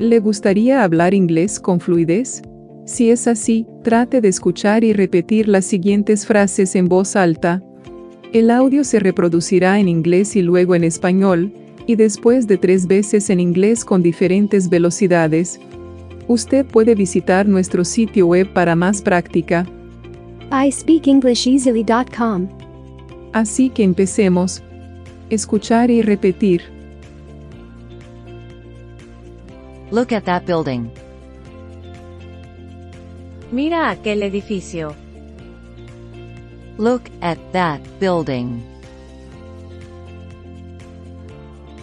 ¿Le gustaría hablar inglés con fluidez? Si es así, trate de escuchar y repetir las siguientes frases en voz alta. El audio se reproducirá en inglés y luego en español, y después de tres veces en inglés con diferentes velocidades. Usted puede visitar nuestro sitio web para más práctica. iSpeakEnglishEasily.com. Así que empecemos. Escuchar y repetir. Look at that building. Mira aquel edificio. Look at that building.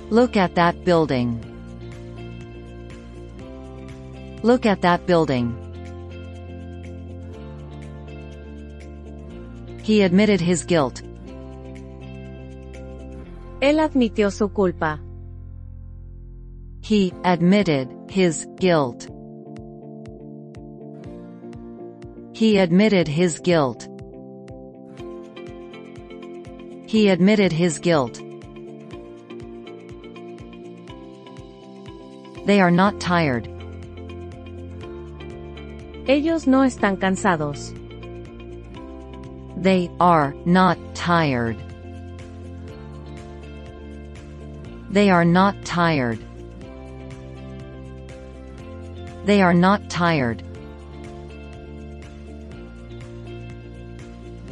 Look at that building. Look at that building. He admitted his guilt. Él admitió su culpa. He admitted his guilt. He admitted his guilt. He admitted his guilt. They are not tired. Ellos no están cansados. They are not tired. They are not tired. They are not tired.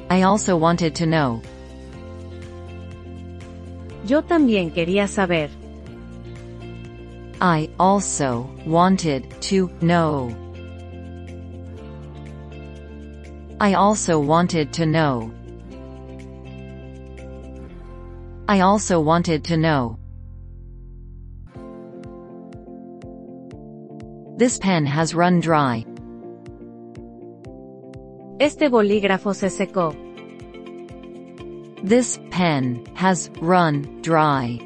I also wanted to know. Yo también quería saber. I also wanted to know. I also wanted to know. I also wanted to know. This pen has run dry. Este bolígrafo se secó. This pen has run dry.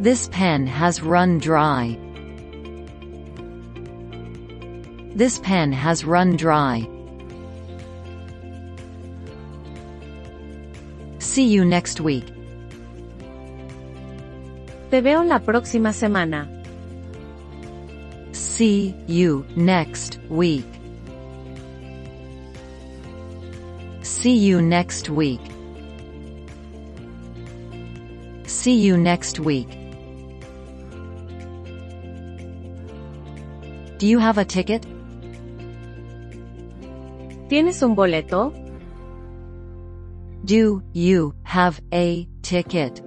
This pen has run dry. This pen has run dry. See you next week. Te veo la próxima semana. See you next week. See you next week. See you next week. Do you have a ticket? ¿Tienes un boleto? Do you have a ticket?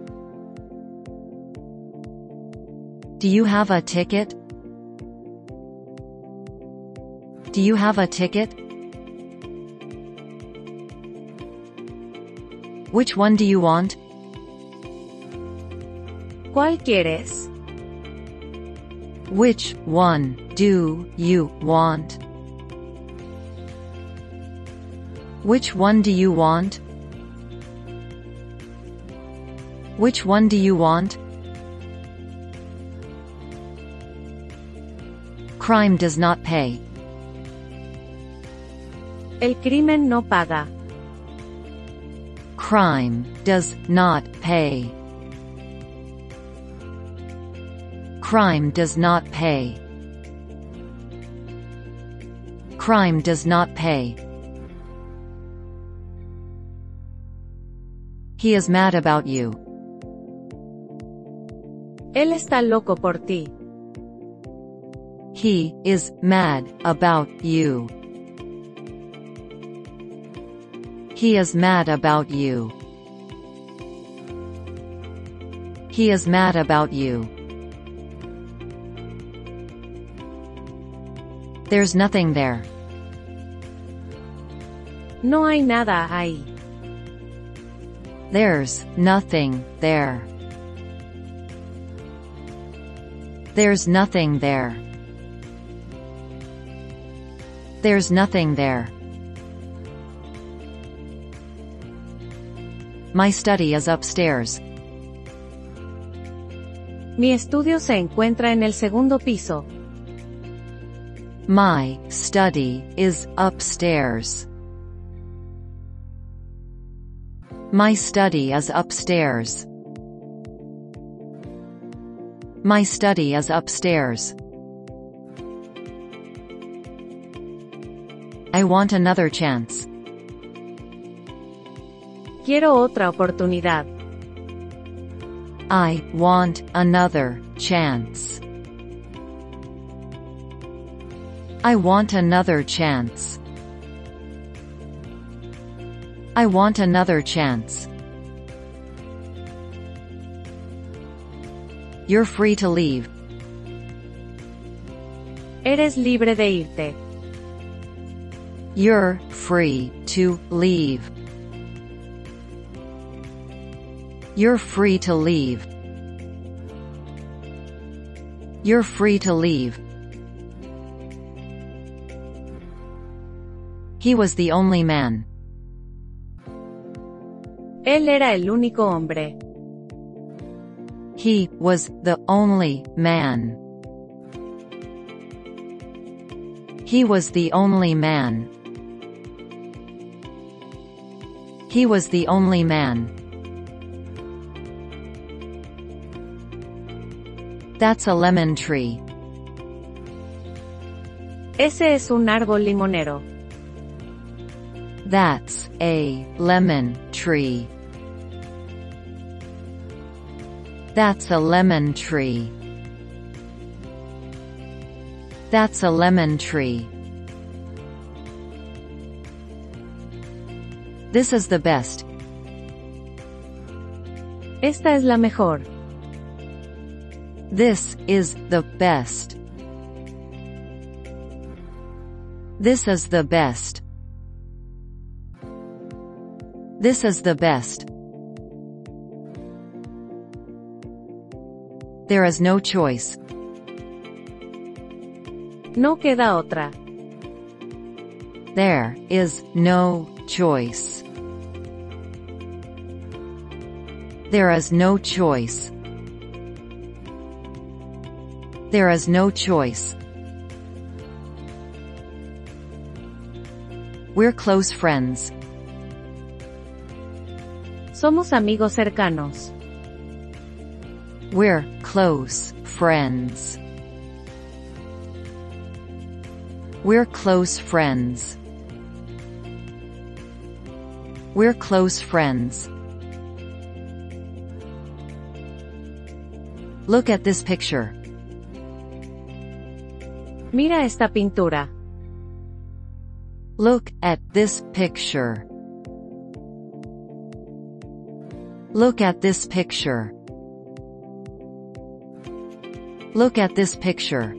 Do you have a ticket? Do you have a ticket? Which one do you want? ¿Cuál quieres? Which one do you want? Which one do you want? Which one do you want? Crime does not pay. El crimen no paga. Crime does not pay. Crime does not pay. Crime does not pay. He is mad about you. Él está loco por ti. He is mad about you. He is mad about you. He is mad about you. There's nothing there. No hay nada ahí. There's nothing there. There's nothing there. There's nothing there. My study is upstairs. Mi estudio se encuentra en el segundo piso. My study is upstairs. My study is upstairs. My study is upstairs. I want another chance. Quiero otra oportunidad. I want another chance. I want another chance. I want another chance. You're free to leave. Eres libre de irte. You're free to leave. You're free to leave. You're free to leave. He was the only man. Él era el único hombre. He was the only man. He was the only man. He was the only man. That's a lemon tree. Ese es un árbol limonero. That's a lemon tree. That's a lemon tree. That's a lemon tree. This is the best. Esta es la mejor. This is the best. This is the best. This is the best. There is no choice. No queda otra. There is no choice. There is no choice. There is no choice. We're close friends. Somos amigos cercanos. We're close friends. We're close friends. We're close friends. Look at this picture. Mira esta pintura. Look at this picture. Look at this picture. Look at this picture.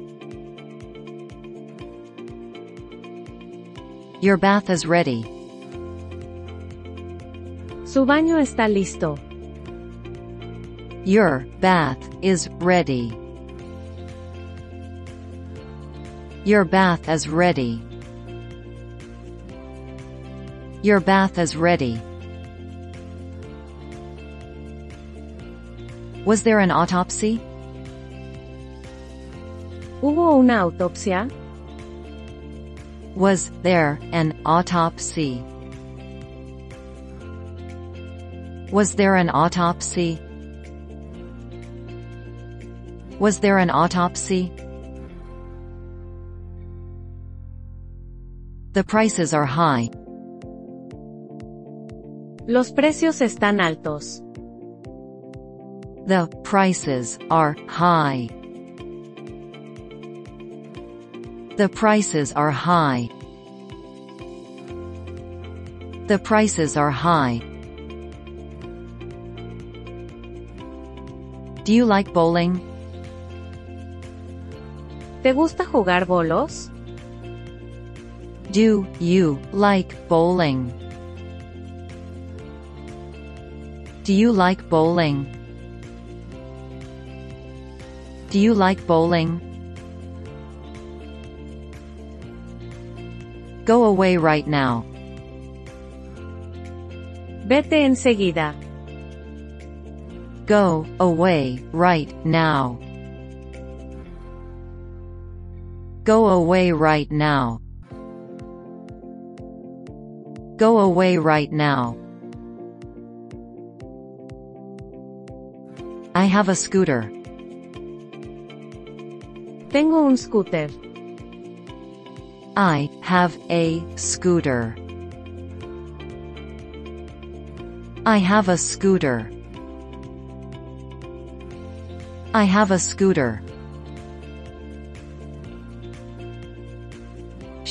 Your bath is ready. Su baño está listo. Your bath is ready. Your bath is ready. Your bath is ready. Was there an autopsy? ¿Hubo una autopsia? Was there an autopsy? Was there an autopsy? Was there an autopsy? The prices are high. Los precios están altos. The prices are high. The prices are high. The prices are high. Do you like bowling? ¿Te gusta jugar bolos? Do you like bowling? Do you like bowling? Do you like bowling? Go away right now. Vete enseguida. Go away right now. Go away right now. Go away right now. I have a scooter. Tengo un scooter. I have a scooter. I have a scooter. I have a scooter.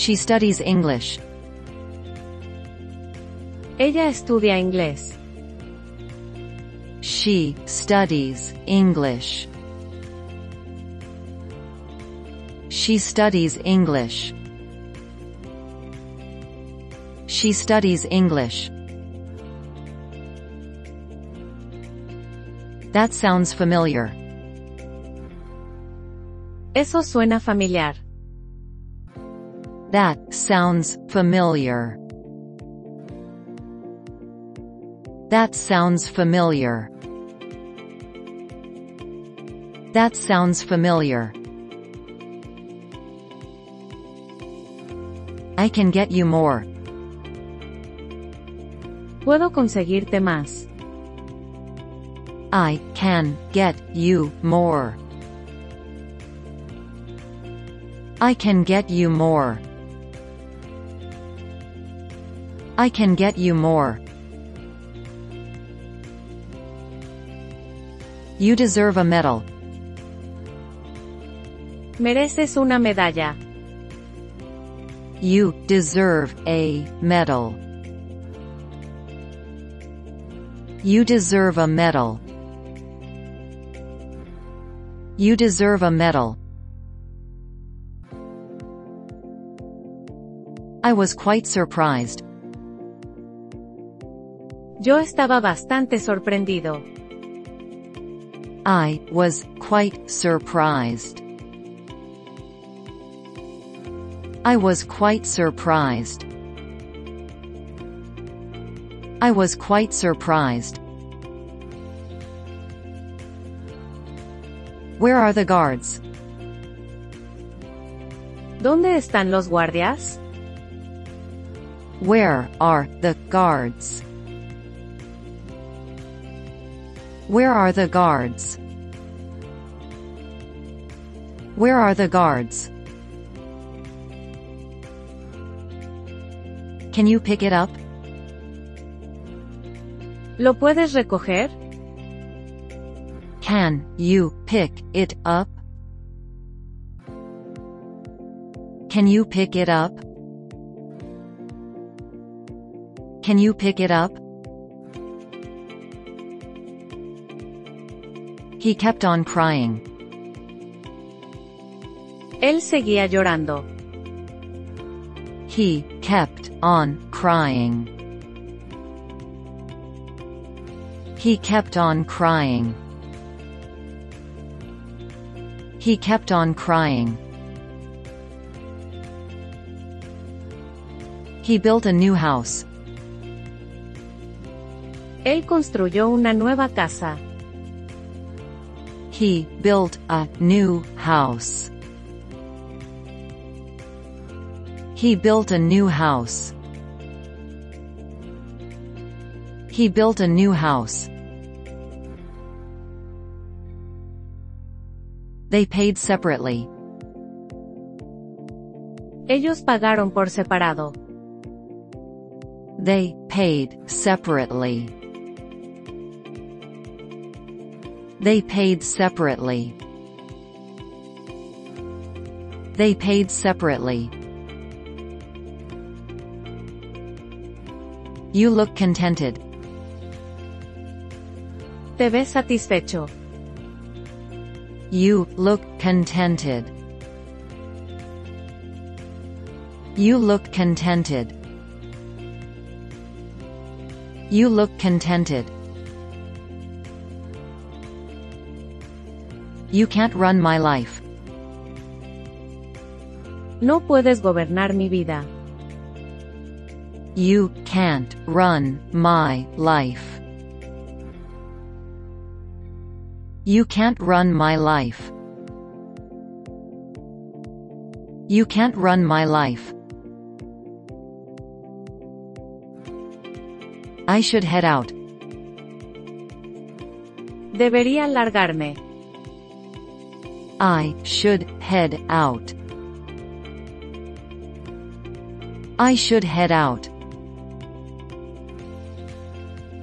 She studies English. Ella estudia inglés. She studies English. She studies English. She studies English. That sounds familiar. Eso suena familiar. That sounds familiar. That sounds familiar. That sounds familiar. I can get you more. Puedo conseguirte más. I can get you more. I can get you more. I can get you more. You deserve a medal. Mereces una medalla. You deserve a medal. You deserve a medal. You deserve a medal. I was quite surprised. Yo estaba bastante sorprendido. I was quite surprised. I was quite surprised. I was quite surprised. Where are the guards? ¿Dónde están los guardias? Where are the guards? Where are the guards? Where are the guards? Can you pick it up? ¿Lo puedes recoger? Can you pick it up? Can you pick it up? Can you pick it up? He kept on crying. Él seguía llorando. He kept on crying. He kept on crying. He kept on crying. He built a new house. Él construyó una nueva casa. He built a new house. He built a new house. He built a new house. They paid separately. Ellos pagaron por separado. They paid separately. They paid separately. They paid separately. You look contented. Te ves satisfecho. You look contented. You look contented. You look contented. You can't run my life. No puedes gobernar mi vida. You can't run my life. You can't run my life. You can't run my life. I should head out. Debería largarme. I should head out. I should head out.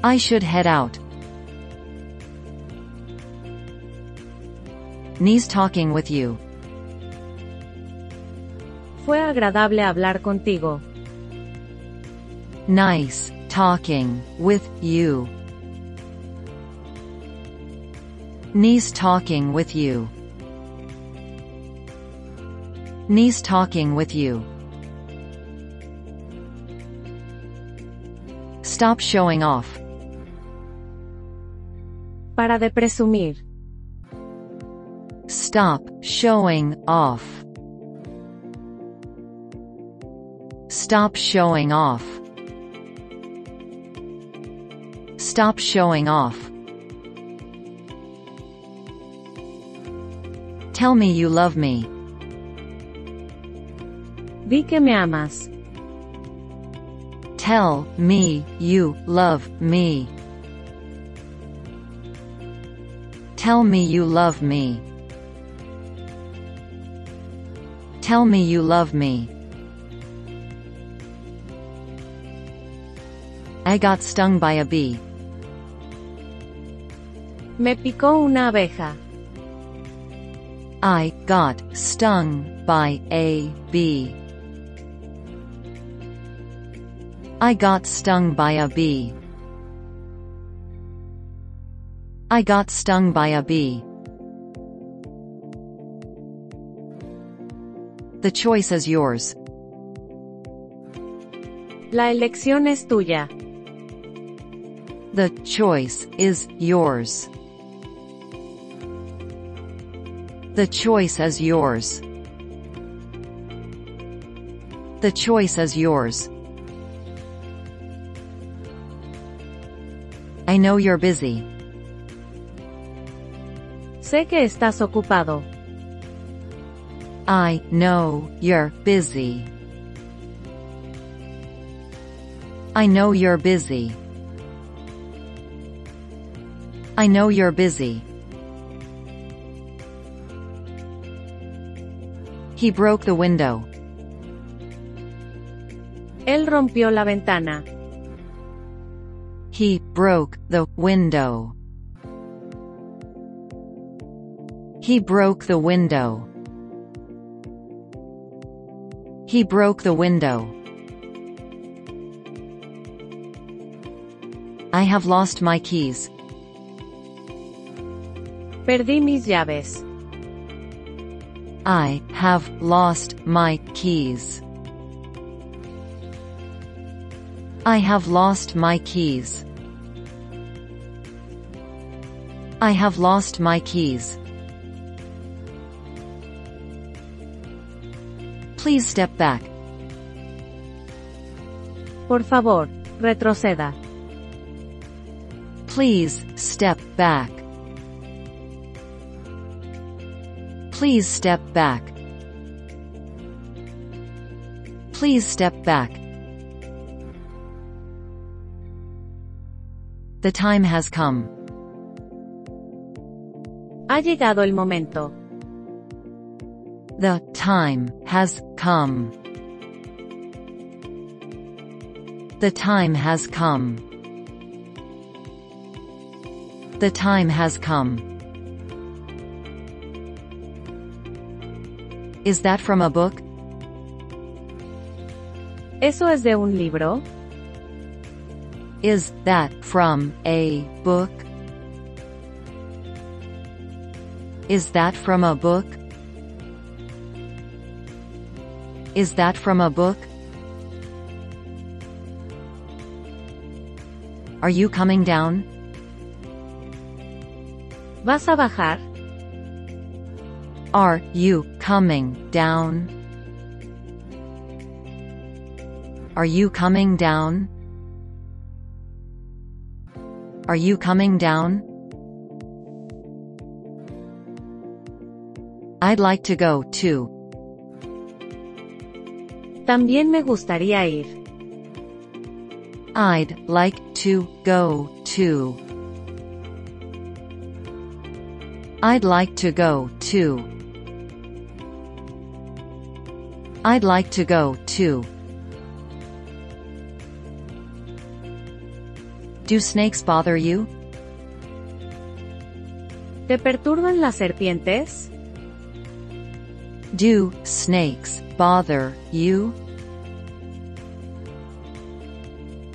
I should head out. Nice talking with you. Fue agradable hablar contigo. Nice talking with you. Nice talking with you. Nice talking with you. Stop showing off. Para de presumir. Stop showing off. Stop showing off. Stop showing off. Tell me you love me. Di que me amas. Tell me you love me. Tell me you love me. Tell me you love me. I got stung by a bee. Me picó una abeja. I got stung by a bee. I got stung by a bee. I got stung by a bee. The choice is yours. La elección es tuya. The choice is yours. The choice is yours. The choice is yours. I know you're busy. Sé que estás ocupado. I know you're busy. I know you're busy. I know you're busy. He broke the window. Él rompió la ventana. He broke the window. He broke the window. He broke the window. I have lost my keys. Perdí mis llaves. I have lost my keys. I have lost my keys. I have lost my keys. Please step back. Por favor, retroceda. Please step back. Please step back. Please step back. The time has come. Ha llegado el momento. The time has come. The time has come. The time has come. Is that from a book? ¿Eso es de un libro? Is that from a book? Is that from a book? Is that from a book? Are you coming down? ¿Vas a bajar? Are you coming down? Are you coming down? Are you coming down? I'd like to go too. También me gustaría ir. I'd like to go too. I'd like to go too. I'd like to go too. Do snakes bother you? ¿Te perturban las serpientes? Do snakes bother you?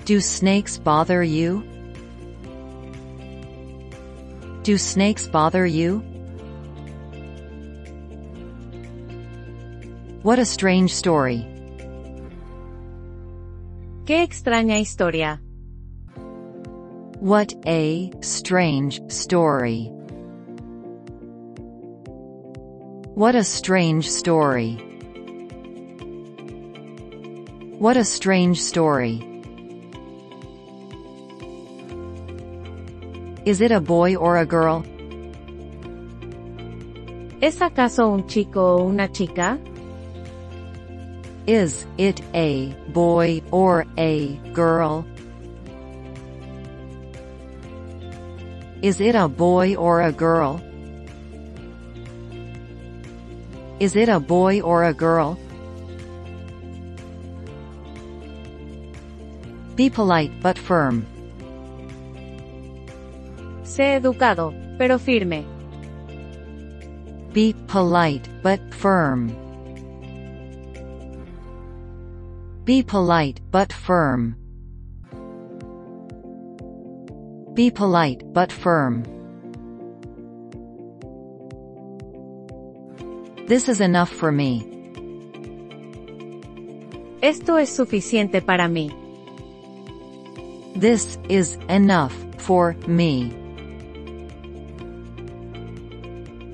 Do snakes bother you? Do snakes bother you? What a strange story. Qué extraña historia. What a strange story. What a strange story. What a strange story. Is it a boy or a girl? ¿Es acaso un chico o una chica? Is it a boy or a girl? Is it a boy or a girl? Is it a boy or a girl? Be polite but firm. Sé educado, pero firme. Be polite but firm. Be polite but firm. Be polite but firm. This is enough for me. Esto es suficiente para mí. This is enough for me.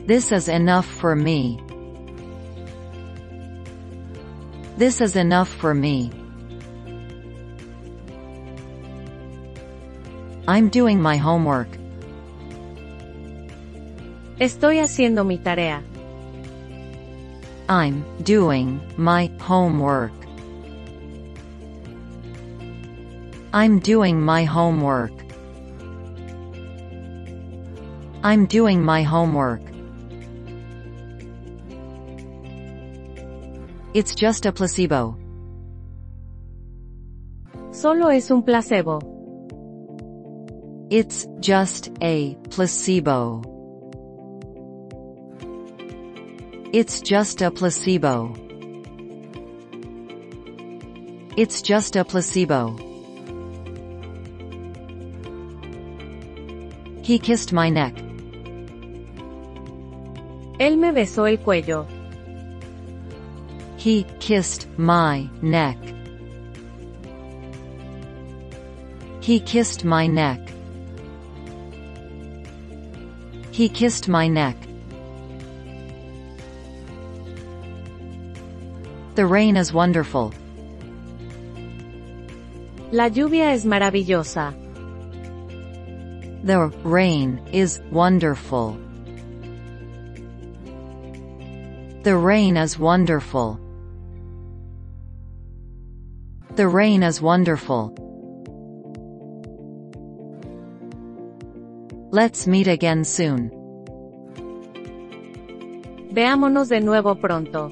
This is enough for me. This is enough for me. I'm doing my homework. Estoy haciendo mi tarea. I'm doing my homework. I'm doing my homework. I'm doing my homework. It's just a placebo. Solo es un placebo. It's just a placebo. It's just a placebo. It's just a placebo. He kissed my neck. Él me besó el cuello. He kissed my neck. He kissed my neck. He kissed my neck. The rain is wonderful. La lluvia es maravillosa. The rain is wonderful. The rain is wonderful. The rain is wonderful. Let's meet again soon. Veámonos de nuevo pronto.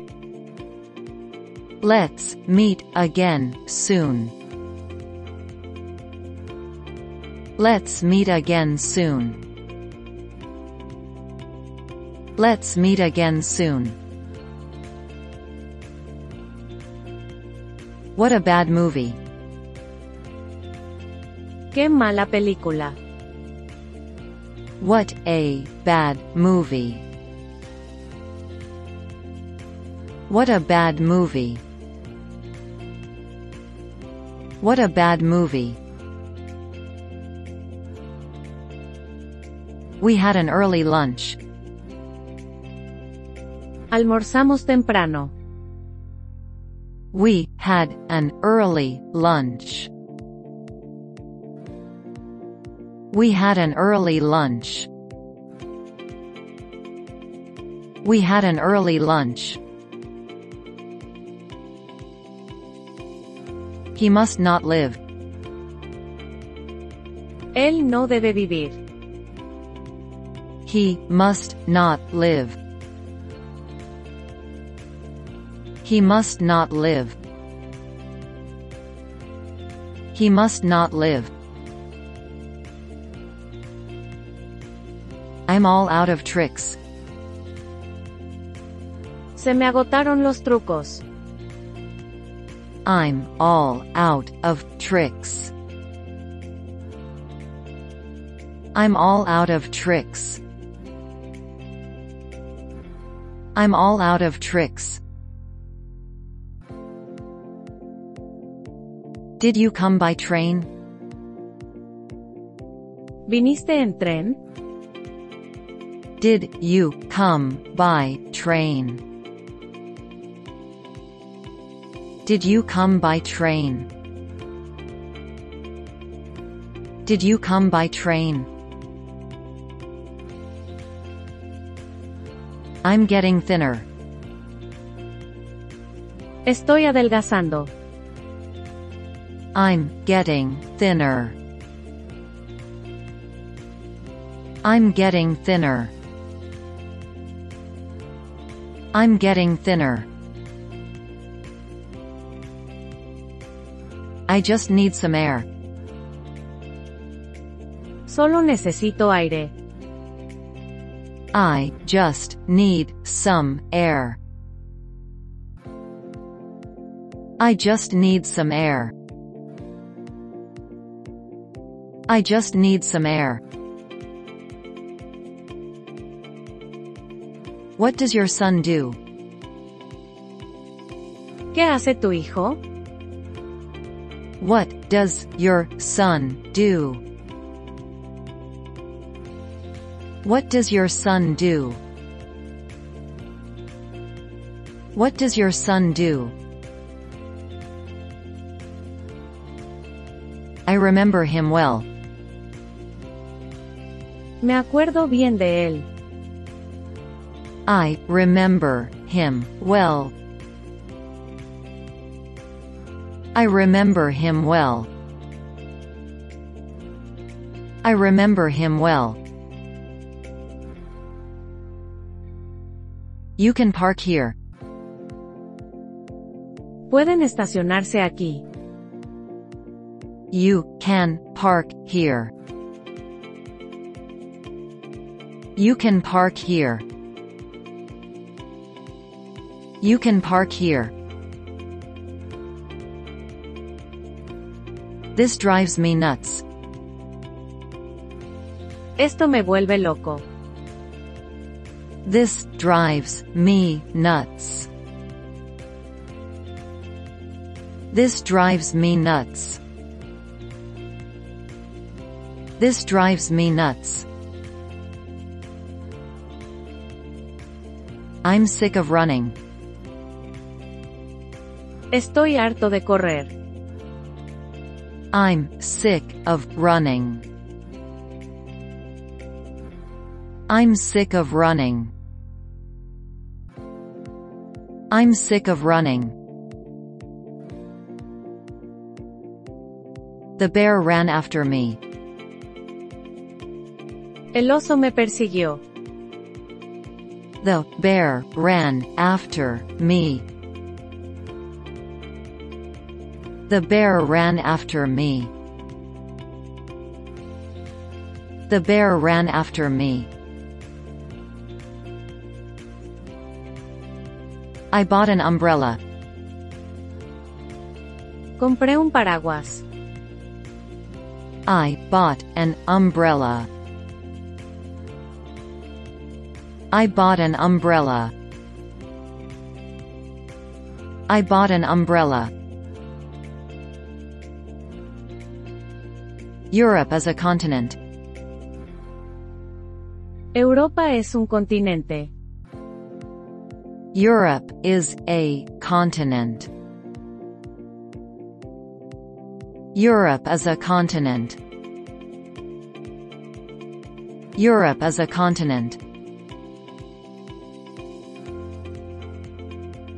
Let's meet again soon. Let's meet again soon. Let's meet again soon. What a bad movie. Qué mala película. What a bad movie. What a bad movie. What a bad movie. We had an early lunch. Almorzamos temprano. We had an early lunch. We had an early lunch. We had an early lunch. He must not live. Él no debe vivir. He must not live. He must not live. He must not live. I'm all out of tricks. Se me agotaron los trucos. I'm all out of tricks. I'm all out of tricks. I'm all out of tricks. Did you come by train? ¿Viniste en tren? Did you come by train? Did you come by train? Did you come by train? I'm getting thinner. Estoy adelgazando. I'm getting thinner. I'm getting thinner. I'm getting thinner. I just need some air. Solo necesito aire. I just need some air. I just need some air. I just need some air. What does your son do? ¿Qué hace tu hijo? What does your son do? What does your son do? What does your son do? I remember him well. Me acuerdo bien de él. I remember him well. I remember him well. I remember him well. You can park here. Pueden estacionarse aquí. You can park here. You can park here. You can park here. This drives me nuts. Esto me vuelve loco. This drives me nuts. This drives me nuts. This drives me nuts. I'm sick of running. Estoy harto de correr. I'm sick of running. I'm sick of running. I'm sick of running. The bear ran after me. El oso me persiguió. The bear ran after me. The bear ran after me. The bear ran after me. I bought an umbrella. Compré un paraguas. I bought an umbrella. I bought an umbrella. I bought an umbrella. Europe is a continent. Europa es un continente. Europe is a continent. Europe is a continent. Europe is a continent.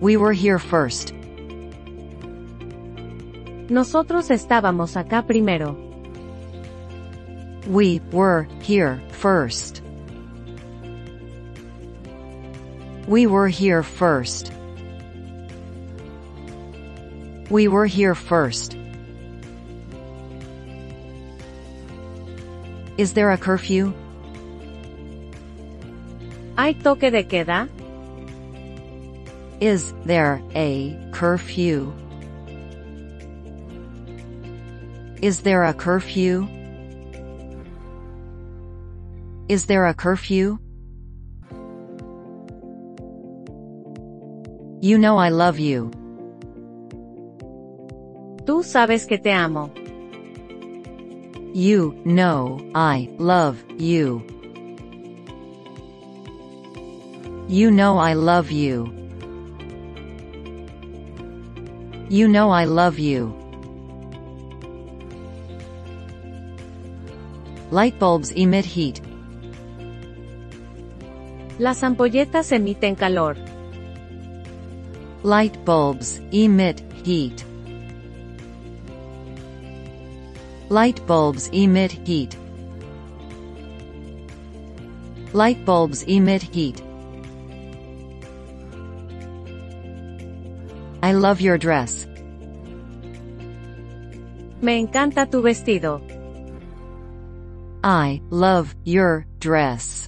We were here first. Nosotros estábamos acá primero. We were here first. We were here first. We were here first. Is there a curfew? ¿Hay toque de queda? Is there a curfew? Is there a curfew? Is there a curfew? You know I love you. Tú sabes que te amo. You know I love you. You know I love you. You know I love you. Light bulbs emit heat. Las ampolletas emiten calor. Light bulbs emit heat. Light bulbs emit heat. Light bulbs emit heat. I love your dress. Me encanta tu vestido. I love your dress.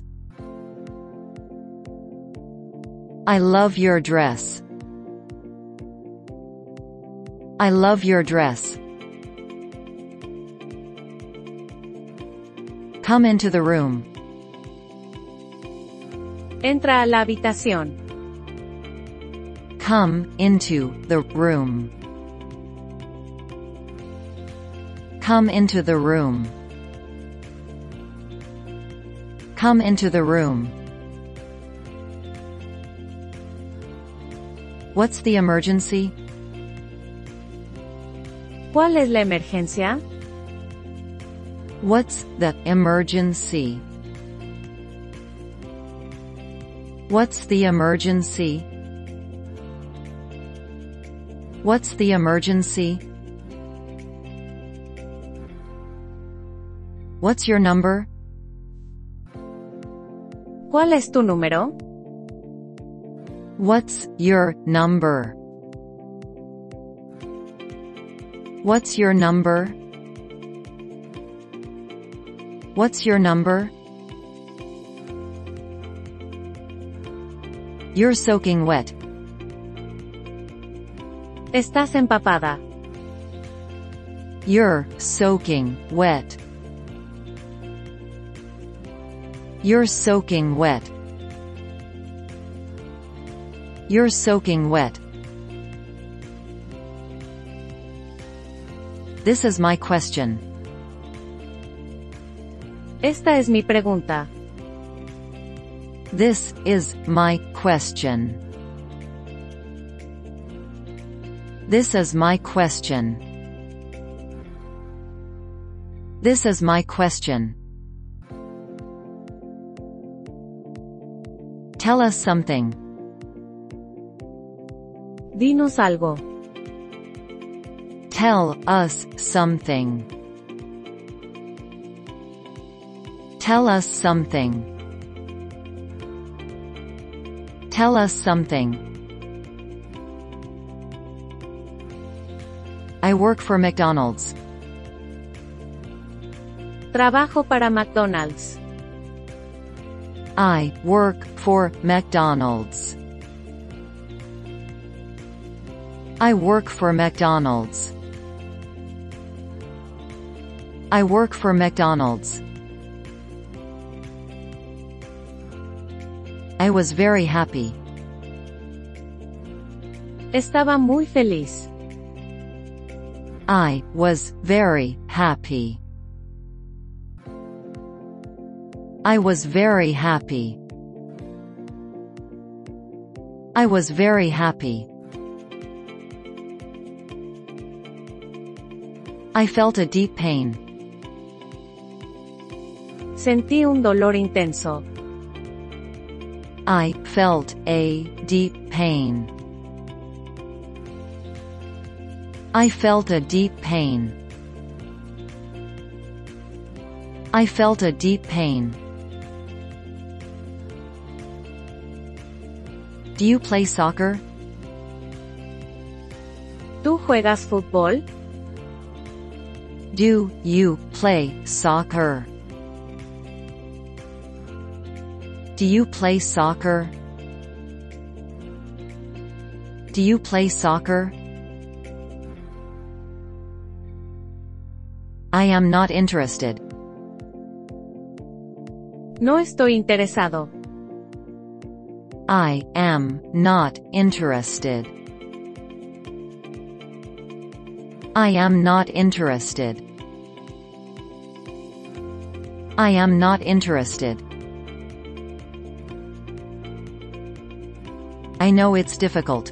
I love your dress. I love your dress. Come into the room. Entra a la habitación. Come into the room. Come into the room. Come into the room. What's the emergency? ¿Cuál es la emergencia? What's the emergency? What's the emergency? What's the emergency? What's your number? ¿Cuál es tu número? What's your number? What's your number? What's your number? You're soaking wet. Estás empapada. You're soaking wet. You're soaking wet. You're soaking wet. This is my question. Esta es mi pregunta. This is my question. This is my question. This is my question. Tell us something. Dinos algo. Tell us something. Tell us something. Tell us something. I work for McDonald's. Trabajo para McDonald's. I work for McDonald's. I work for McDonald's. I work for McDonald's. I was very happy. Estaba muy feliz. I was very happy. I was very happy. I was very happy. I felt a deep pain. Sentí un dolor intenso. I felt a deep pain. I felt a deep pain. I felt a deep pain. Do you play soccer? ¿Tú juegas fútbol? Do you play soccer? Do you play soccer? Do you play soccer? I am not interested. No estoy interesado. I am not interested. I am not interested. I am not interested. I know it's difficult.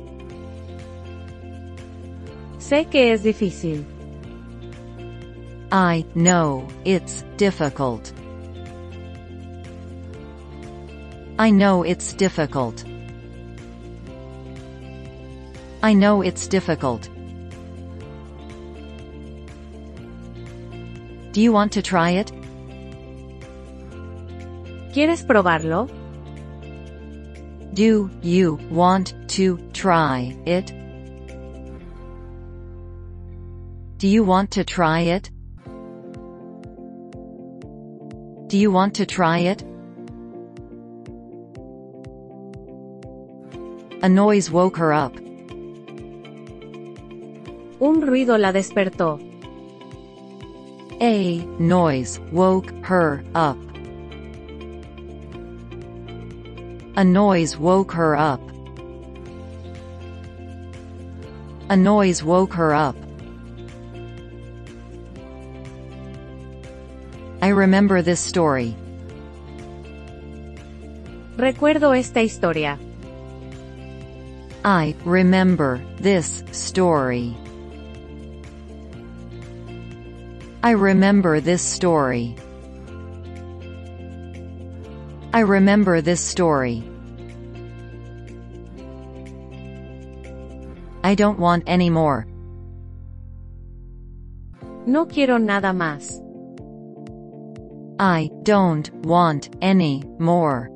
Sé que es difícil. I know it's difficult. I know it's difficult. I know it's difficult. Do you want to try it? ¿Quieres probarlo? Do you want to try it? Do you want to try it? Do you want to try it? A noise woke her up. Un ruido la despertó. A noise woke her up. A noise woke her up. A noise woke her up. I remember this story. Recuerdo esta historia. I remember this story. I remember this story. I remember this story. I don't want any more. No quiero nada más. I don't want any more.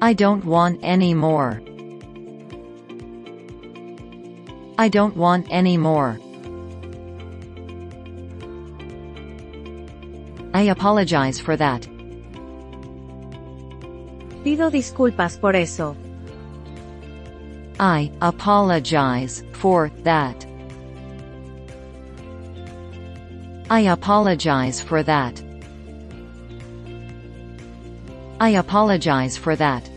I don't want any more. I don't want any more. I apologize for that. Pido disculpas por eso. I apologize for that. I apologize for that. I apologize for that.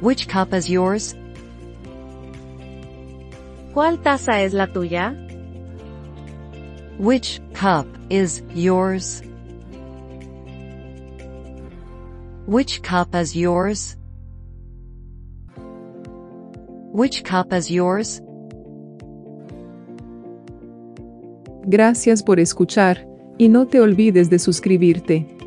Which cup is yours? ¿Cuál taza es la tuya? Which cup is yours? Which cup is yours? Which cup is yours? Gracias por escuchar, y no te olvides de suscribirte.